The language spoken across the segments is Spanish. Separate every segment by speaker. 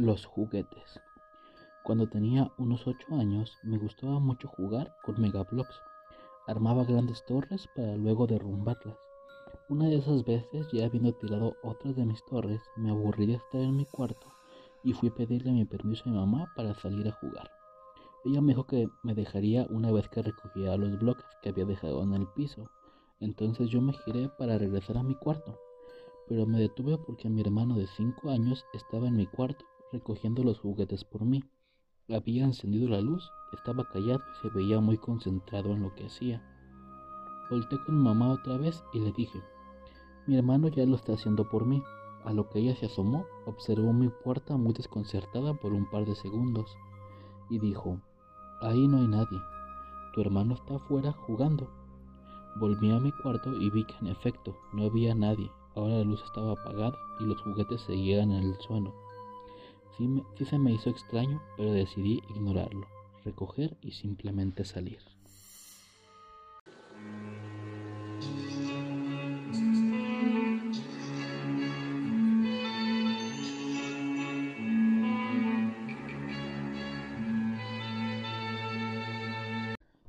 Speaker 1: Los juguetes. Cuando tenía unos 8 años me gustaba mucho jugar con megablocks. Armaba grandes torres para luego derrumbarlas. Una de esas veces, ya habiendo tirado otras de mis torres, me aburrí de estar en mi cuarto y fui a pedirle mi permiso a mi mamá para salir a jugar. Ella me dijo que me dejaría una vez que recogía los bloques que había dejado en el piso. Entonces yo me giré para regresar a mi cuarto, pero me detuve porque mi hermano de 5 años estaba en mi cuarto recogiendo los juguetes por mí. Había encendido la luz, estaba callado y se veía muy concentrado en lo que hacía. Volté con mamá otra vez y le dije, mi hermano ya lo está haciendo por mí. A lo que ella se asomó, observó mi puerta muy desconcertada por un par de segundos y dijo, ahí no hay nadie, tu hermano está afuera jugando. Volví a mi cuarto y vi que en efecto no había nadie. Ahora la luz estaba apagada y los juguetes seguían en el suelo. Sí, se me hizo extraño, pero decidí ignorarlo, recoger y simplemente salir.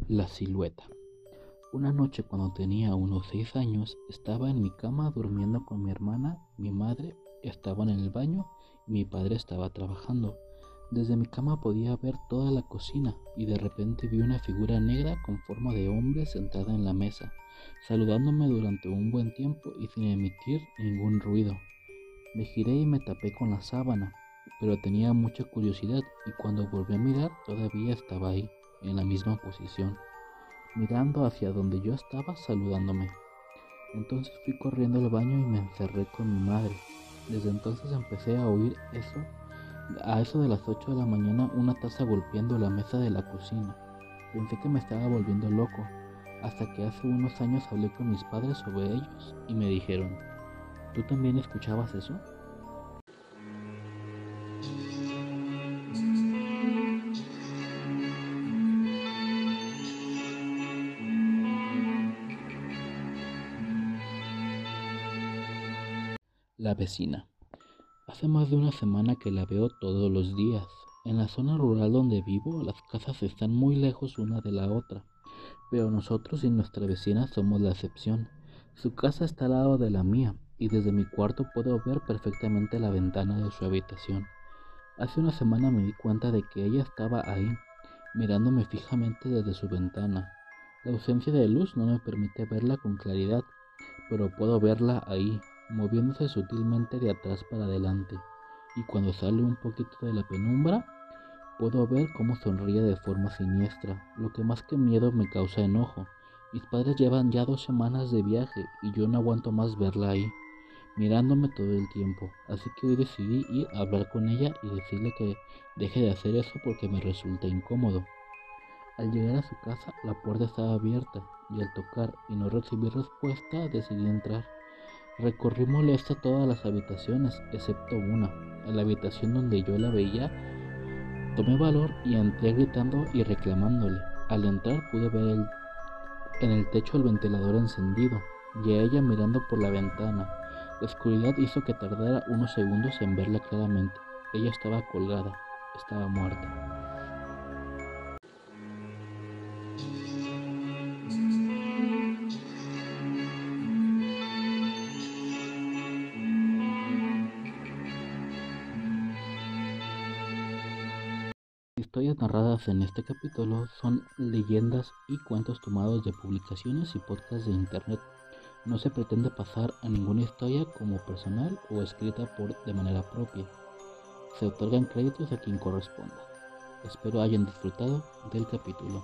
Speaker 1: La silueta. Una noche cuando tenía unos seis años estaba en mi cama durmiendo con mi hermana, mi madre estaba en el baño mi padre estaba trabajando. Desde mi cama podía ver toda la cocina y de repente vi una figura negra con forma de hombre sentada en la mesa, saludándome durante un buen tiempo y sin emitir ningún ruido. Me giré y me tapé con la sábana, pero tenía mucha curiosidad y cuando volví a mirar todavía estaba ahí, en la misma posición, mirando hacia donde yo estaba saludándome. Entonces fui corriendo al baño y me encerré con mi madre. Desde entonces empecé a oír eso, a eso de las 8 de la mañana, una taza golpeando la mesa de la cocina. Pensé que me estaba volviendo loco, hasta que hace unos años hablé con mis padres sobre ellos y me dijeron, ¿tú también escuchabas eso? La vecina. Hace más de una semana que la veo todos los días. En la zona rural donde vivo, las casas están muy lejos una de la otra, pero nosotros y nuestra vecina somos la excepción. Su casa está al lado de la mía y desde mi cuarto puedo ver perfectamente la ventana de su habitación. Hace una semana me di cuenta de que ella estaba ahí, mirándome fijamente desde su ventana. La ausencia de luz no me permite verla con claridad, pero puedo verla ahí, moviéndose sutilmente de atrás para adelante, y cuando sale un poquito de la penumbra, puedo ver cómo sonríe de forma siniestra, lo que más que miedo me causa enojo. Mis padres llevan ya dos semanas de viaje y yo no aguanto más verla ahí, mirándome todo el tiempo, así que hoy decidí ir a hablar con ella y decirle que deje de hacer eso porque me resulta incómodo. Al llegar a su casa, la puerta estaba abierta y al tocar y no recibir respuesta, decidí entrar. Recorrí molesta todas las habitaciones, excepto una, en la habitación donde yo la veía. Tomé valor y entré gritando y reclamándole. Al entrar pude ver en el techo el ventilador encendido y a ella mirando por la ventana. La oscuridad hizo que tardara unos segundos en verla claramente. Ella estaba colgada, estaba muerta. Historias narradas en este capítulo son leyendas y cuentos tomados de publicaciones y podcasts de internet. No se pretende pasar a ninguna historia como personal o escrita por de manera propia. Se otorgan créditos a quien corresponda. Espero hayan disfrutado del capítulo.